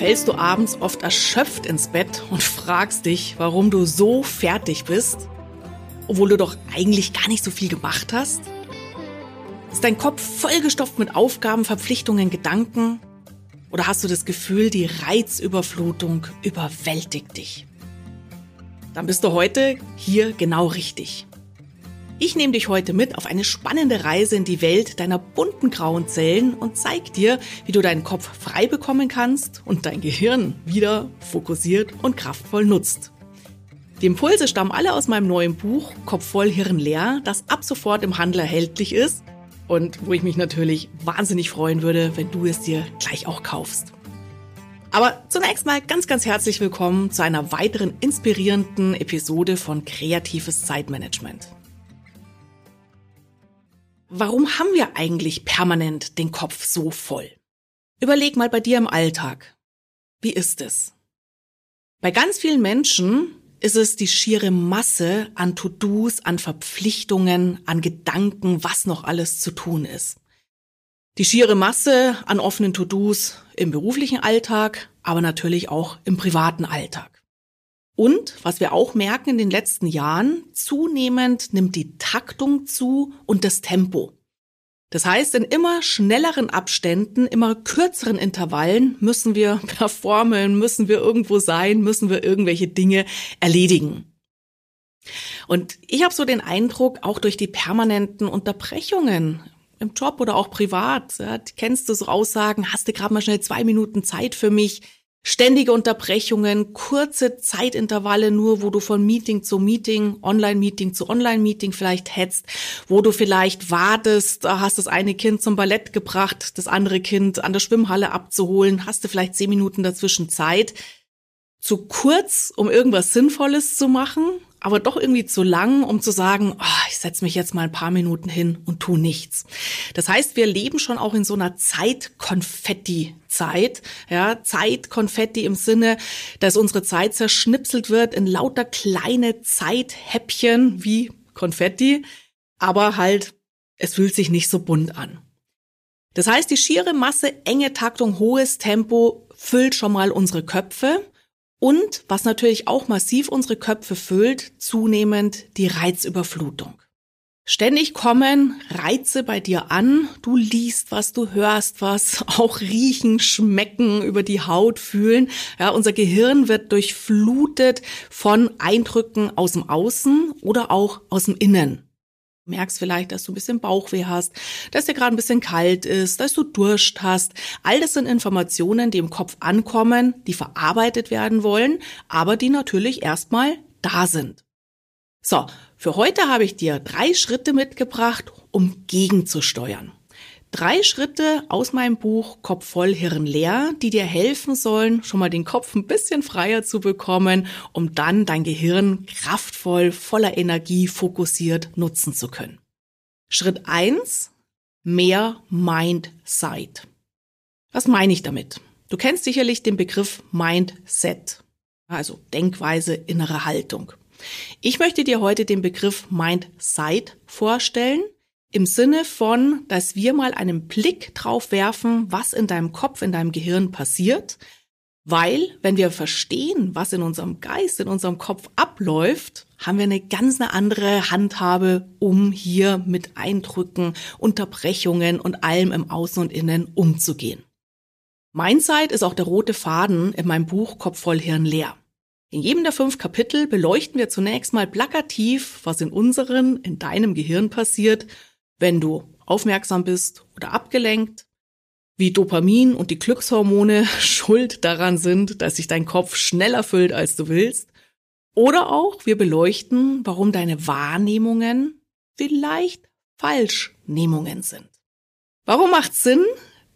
fällst du abends oft erschöpft ins Bett und fragst dich, warum du so fertig bist, obwohl du doch eigentlich gar nicht so viel gemacht hast? Ist dein Kopf vollgestopft mit Aufgaben, Verpflichtungen, Gedanken? Oder hast du das Gefühl, die Reizüberflutung überwältigt dich? Dann bist du heute hier genau richtig. Ich nehme dich heute mit auf eine spannende Reise in die Welt deiner bunten grauen Zellen und zeig dir, wie du deinen Kopf frei bekommen kannst und dein Gehirn wieder fokussiert und kraftvoll nutzt. Die Impulse stammen alle aus meinem neuen Buch Kopf voll, Hirn leer, das ab sofort im Handel erhältlich ist und wo ich mich natürlich wahnsinnig freuen würde, wenn du es dir gleich auch kaufst. Aber zunächst mal ganz, ganz herzlich willkommen zu einer weiteren inspirierenden Episode von Kreatives Zeitmanagement. Warum haben wir eigentlich permanent den Kopf so voll? Überleg mal bei dir im Alltag. Wie ist es? Bei ganz vielen Menschen ist es die schiere Masse an To-Dos, an Verpflichtungen, an Gedanken, was noch alles zu tun ist. Die schiere Masse an offenen To-Dos im beruflichen Alltag, aber natürlich auch im privaten Alltag. Und was wir auch merken in den letzten Jahren, zunehmend nimmt die Taktung zu und das Tempo. Das heißt, in immer schnelleren Abständen, immer kürzeren Intervallen müssen wir performen, müssen wir irgendwo sein, müssen wir irgendwelche Dinge erledigen. Und ich habe so den Eindruck, auch durch die permanenten Unterbrechungen im Job oder auch privat, ja, kennst du so Aussagen, hast du gerade mal schnell zwei Minuten Zeit für mich, Ständige Unterbrechungen, kurze Zeitintervalle nur, wo du von Meeting zu Meeting, Online-Meeting zu Online-Meeting vielleicht hetzt, wo du vielleicht wartest, hast das eine Kind zum Ballett gebracht, das andere Kind an der Schwimmhalle abzuholen, hast du vielleicht zehn Minuten dazwischen Zeit. Zu kurz, um irgendwas Sinnvolles zu machen, aber doch irgendwie zu lang, um zu sagen, oh, ich setze mich jetzt mal ein paar Minuten hin und tu nichts. Das heißt, wir leben schon auch in so einer Zeitkonfetti-Zeit, ja, Zeitkonfetti im Sinne, dass unsere Zeit zerschnipselt wird in lauter kleine Zeithäppchen wie Konfetti, aber halt, es fühlt sich nicht so bunt an. Das heißt, die schiere Masse, enge Taktung, hohes Tempo füllt schon mal unsere Köpfe und was natürlich auch massiv unsere Köpfe füllt, zunehmend die Reizüberflutung. Ständig kommen Reize bei dir an, du liest was, du hörst was, auch riechen, schmecken, über die Haut fühlen. Ja, unser Gehirn wird durchflutet von Eindrücken aus dem Außen oder auch aus dem Innen merkst vielleicht, dass du ein bisschen Bauchweh hast, dass dir gerade ein bisschen kalt ist, dass du Durst hast. All das sind Informationen, die im Kopf ankommen, die verarbeitet werden wollen, aber die natürlich erstmal da sind. So, für heute habe ich dir drei Schritte mitgebracht, um gegenzusteuern. Drei Schritte aus meinem Buch Kopf voll, Hirn leer, die dir helfen sollen, schon mal den Kopf ein bisschen freier zu bekommen, um dann dein Gehirn kraftvoll, voller Energie, fokussiert nutzen zu können. Schritt eins: mehr Mindsight. Was meine ich damit? Du kennst sicherlich den Begriff Mindset, also Denkweise, innere Haltung. Ich möchte dir heute den Begriff Mindsight vorstellen – im Sinne von, dass wir mal einen Blick drauf werfen, was in deinem Kopf, in deinem Gehirn passiert. Weil, wenn wir verstehen, was in unserem Geist, in unserem Kopf abläuft, haben wir eine ganz eine andere Handhabe, um hier mit Eindrücken, Unterbrechungen und allem im Außen und Innen umzugehen. Mindsight ist auch der rote Faden in meinem Buch Kopf voll Hirn leer. In jedem der fünf Kapitel beleuchten wir zunächst mal plakativ, was in unseren, in deinem Gehirn passiert wenn du aufmerksam bist oder abgelenkt, wie Dopamin und die Glückshormone schuld daran sind, dass sich dein Kopf schneller füllt, als du willst. Oder auch wir beleuchten, warum deine Wahrnehmungen vielleicht Falschnehmungen sind. Warum macht Sinn,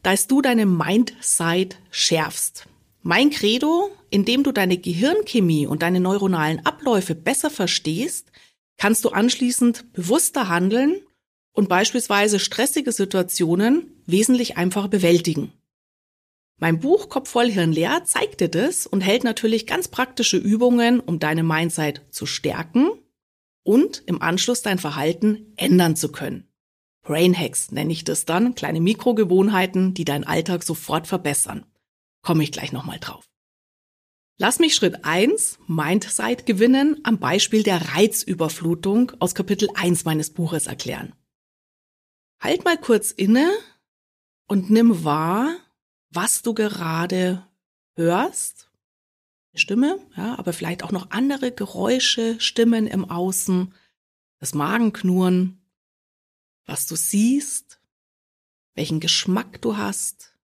dass du deine Mindsight schärfst? Mein Credo, indem du deine Gehirnchemie und deine neuronalen Abläufe besser verstehst, kannst du anschließend bewusster handeln und beispielsweise stressige Situationen wesentlich einfacher bewältigen. Mein Buch Kopf voll Hirn leer zeigt dir das und hält natürlich ganz praktische Übungen, um deine Mindset zu stärken und im Anschluss dein Verhalten ändern zu können. Brain Hacks nenne ich das dann, kleine Mikrogewohnheiten, die deinen Alltag sofort verbessern. Komme ich gleich nochmal drauf. Lass mich Schritt 1, Mindsight gewinnen, am Beispiel der Reizüberflutung aus Kapitel 1 meines Buches erklären. Halt mal kurz inne und nimm wahr, was du gerade hörst. Stimme, ja, aber vielleicht auch noch andere Geräusche, Stimmen im Außen, das Magenknurren, was du siehst, welchen Geschmack du hast,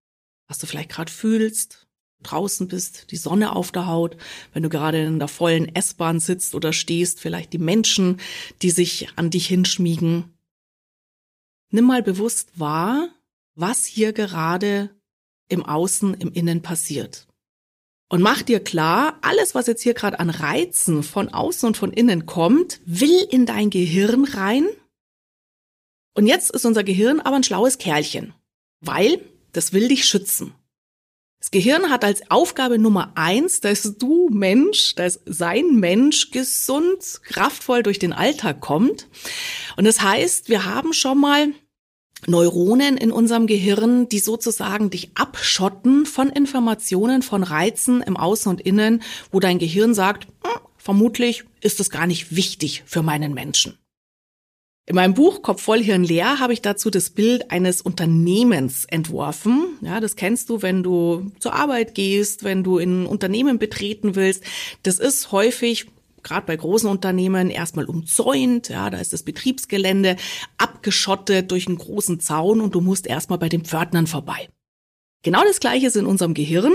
was du vielleicht gerade fühlst, draußen bist, die Sonne auf der Haut, wenn du gerade in der vollen S-Bahn sitzt oder stehst, vielleicht die Menschen, die sich an dich hinschmiegen. Nimm mal bewusst wahr, was hier gerade im Außen, im Innen passiert. Und mach dir klar, alles, was jetzt hier gerade an Reizen von außen und von innen kommt, will in dein Gehirn rein. Und jetzt ist unser Gehirn aber ein schlaues Kerlchen, weil das will dich schützen. Das Gehirn hat als Aufgabe Nummer eins, dass du Mensch, dass sein Mensch gesund, kraftvoll durch den Alltag kommt. Und das heißt, wir haben schon mal Neuronen in unserem Gehirn, die sozusagen dich abschotten von Informationen, von Reizen im Außen und Innen, wo dein Gehirn sagt, hm, vermutlich ist es gar nicht wichtig für meinen Menschen. In meinem Buch Kopf voll Hirn leer habe ich dazu das Bild eines Unternehmens entworfen. Ja, das kennst du, wenn du zur Arbeit gehst, wenn du in ein Unternehmen betreten willst. Das ist häufig gerade bei großen Unternehmen erstmal umzäunt, ja, da ist das Betriebsgelände abgeschottet durch einen großen Zaun und du musst erstmal bei den Pförtnern vorbei. Genau das gleiche ist in unserem Gehirn.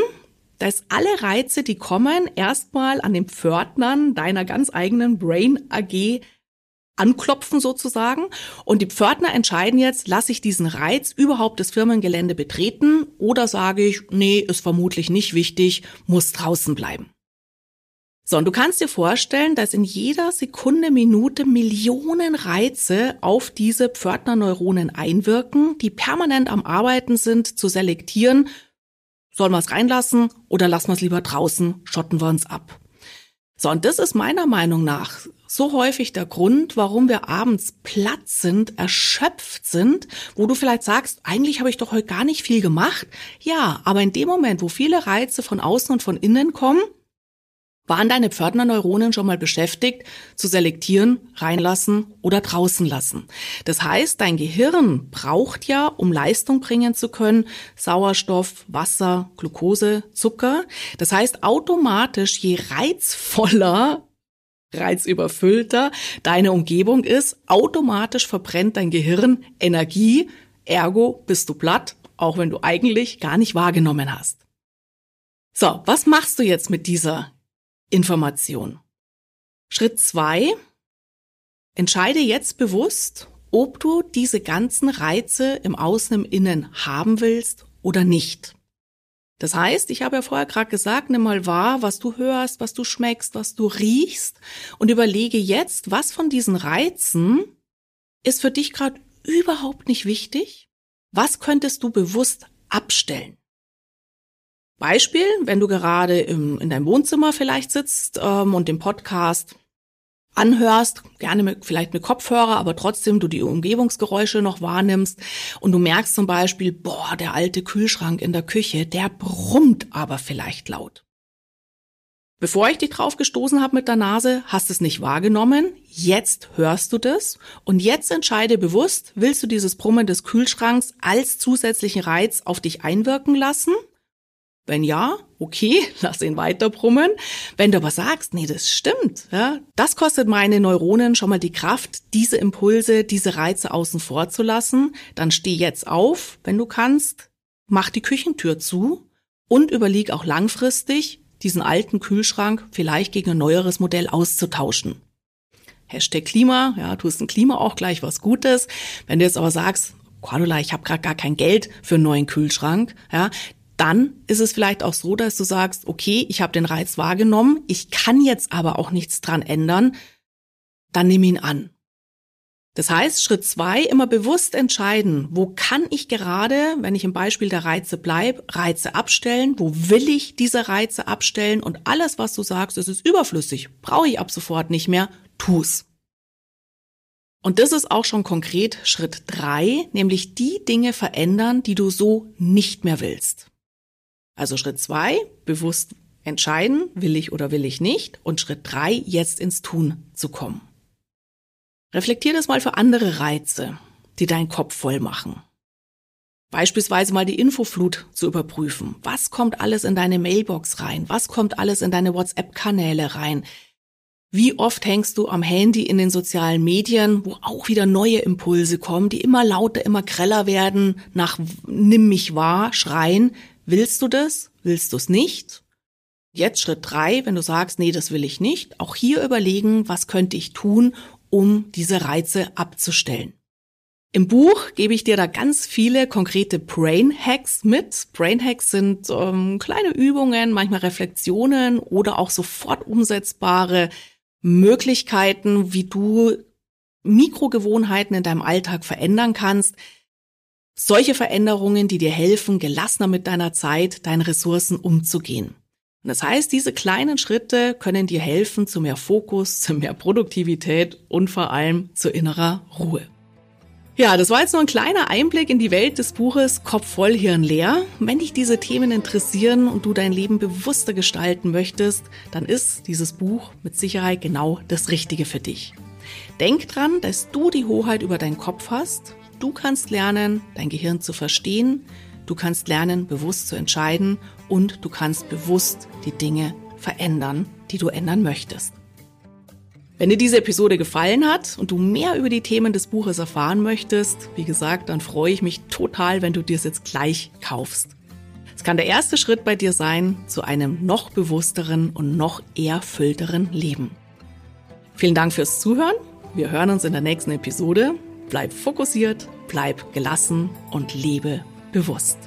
Da ist alle Reize, die kommen, erstmal an den Pförtnern deiner ganz eigenen Brain AG anklopfen sozusagen. Und die Pförtner entscheiden jetzt, lasse ich diesen Reiz überhaupt das Firmengelände betreten oder sage ich, nee, ist vermutlich nicht wichtig, muss draußen bleiben. So, und du kannst dir vorstellen, dass in jeder Sekunde, Minute Millionen Reize auf diese Pförtnerneuronen einwirken, die permanent am Arbeiten sind, zu selektieren, sollen wir es reinlassen oder lassen wir es lieber draußen, schotten wir uns ab. So, und das ist meiner Meinung nach so häufig der Grund, warum wir abends platt sind, erschöpft sind, wo du vielleicht sagst, eigentlich habe ich doch heute gar nicht viel gemacht. Ja, aber in dem Moment, wo viele Reize von außen und von innen kommen, waren deine Pförtnerneuronen schon mal beschäftigt, zu selektieren, reinlassen oder draußen lassen? Das heißt, dein Gehirn braucht ja, um Leistung bringen zu können, Sauerstoff, Wasser, Glucose, Zucker. Das heißt, automatisch, je reizvoller reizüberfüllter deine Umgebung ist, automatisch verbrennt dein Gehirn Energie, ergo bist du platt, auch wenn du eigentlich gar nicht wahrgenommen hast. So, was machst du jetzt mit dieser Information. Schritt zwei. Entscheide jetzt bewusst, ob du diese ganzen Reize im Außen, im Innen haben willst oder nicht. Das heißt, ich habe ja vorher gerade gesagt, nimm mal wahr, was du hörst, was du schmeckst, was du riechst und überlege jetzt, was von diesen Reizen ist für dich gerade überhaupt nicht wichtig? Was könntest du bewusst abstellen? Beispiel, wenn du gerade im, in deinem Wohnzimmer vielleicht sitzt ähm, und den Podcast anhörst, gerne mit, vielleicht mit Kopfhörer, aber trotzdem du die Umgebungsgeräusche noch wahrnimmst und du merkst zum Beispiel, boah, der alte Kühlschrank in der Küche, der brummt aber vielleicht laut. Bevor ich dich drauf gestoßen habe mit der Nase, hast es nicht wahrgenommen. Jetzt hörst du das und jetzt entscheide bewusst, willst du dieses Brummen des Kühlschranks als zusätzlichen Reiz auf dich einwirken lassen wenn ja, okay, lass ihn weiter brummen. Wenn du aber sagst, nee, das stimmt, ja, das kostet meine Neuronen schon mal die Kraft, diese Impulse, diese Reize außen vor zu lassen, dann steh jetzt auf, wenn du kannst, mach die Küchentür zu und überleg auch langfristig, diesen alten Kühlschrank vielleicht gegen ein neueres Modell auszutauschen. Hashtag Klima, ja, tust ein Klima auch gleich was Gutes. Wenn du jetzt aber sagst, Cordula, ich habe gerade gar kein Geld für einen neuen Kühlschrank, ja, dann ist es vielleicht auch so, dass du sagst, okay, ich habe den Reiz wahrgenommen, ich kann jetzt aber auch nichts dran ändern, dann nimm ihn an. Das heißt, Schritt zwei, immer bewusst entscheiden, wo kann ich gerade, wenn ich im Beispiel der Reize bleib, Reize abstellen, wo will ich diese Reize abstellen und alles, was du sagst, es ist überflüssig, brauche ich ab sofort nicht mehr, tu's. Und das ist auch schon konkret Schritt drei, nämlich die Dinge verändern, die du so nicht mehr willst. Also Schritt zwei, bewusst entscheiden, will ich oder will ich nicht. Und Schritt drei, jetzt ins Tun zu kommen. Reflektier das mal für andere Reize, die deinen Kopf voll machen. Beispielsweise mal die Infoflut zu überprüfen. Was kommt alles in deine Mailbox rein? Was kommt alles in deine WhatsApp-Kanäle rein? Wie oft hängst du am Handy in den sozialen Medien, wo auch wieder neue Impulse kommen, die immer lauter, immer greller werden, nach nimm mich wahr, schreien. Willst du das? Willst du es nicht? Jetzt Schritt drei, wenn du sagst, nee, das will ich nicht, auch hier überlegen, was könnte ich tun, um diese Reize abzustellen. Im Buch gebe ich dir da ganz viele konkrete Brain Hacks mit. Brain Hacks sind ähm, kleine Übungen, manchmal Reflexionen oder auch sofort umsetzbare Möglichkeiten, wie du Mikrogewohnheiten in deinem Alltag verändern kannst. Solche Veränderungen, die dir helfen, gelassener mit deiner Zeit, deinen Ressourcen umzugehen. Und das heißt, diese kleinen Schritte können dir helfen zu mehr Fokus, zu mehr Produktivität und vor allem zu innerer Ruhe. Ja, das war jetzt nur ein kleiner Einblick in die Welt des Buches Kopf voll, Hirn leer. Wenn dich diese Themen interessieren und du dein Leben bewusster gestalten möchtest, dann ist dieses Buch mit Sicherheit genau das Richtige für dich. Denk dran, dass du die Hoheit über deinen Kopf hast. Du kannst lernen, dein Gehirn zu verstehen. Du kannst lernen, bewusst zu entscheiden und du kannst bewusst die Dinge verändern, die du ändern möchtest. Wenn dir diese Episode gefallen hat und du mehr über die Themen des Buches erfahren möchtest, wie gesagt, dann freue ich mich total, wenn du dir es jetzt gleich kaufst. Es kann der erste Schritt bei dir sein zu einem noch bewussteren und noch erfüllteren Leben. Vielen Dank fürs Zuhören. Wir hören uns in der nächsten Episode. Bleib fokussiert, bleib gelassen und lebe bewusst.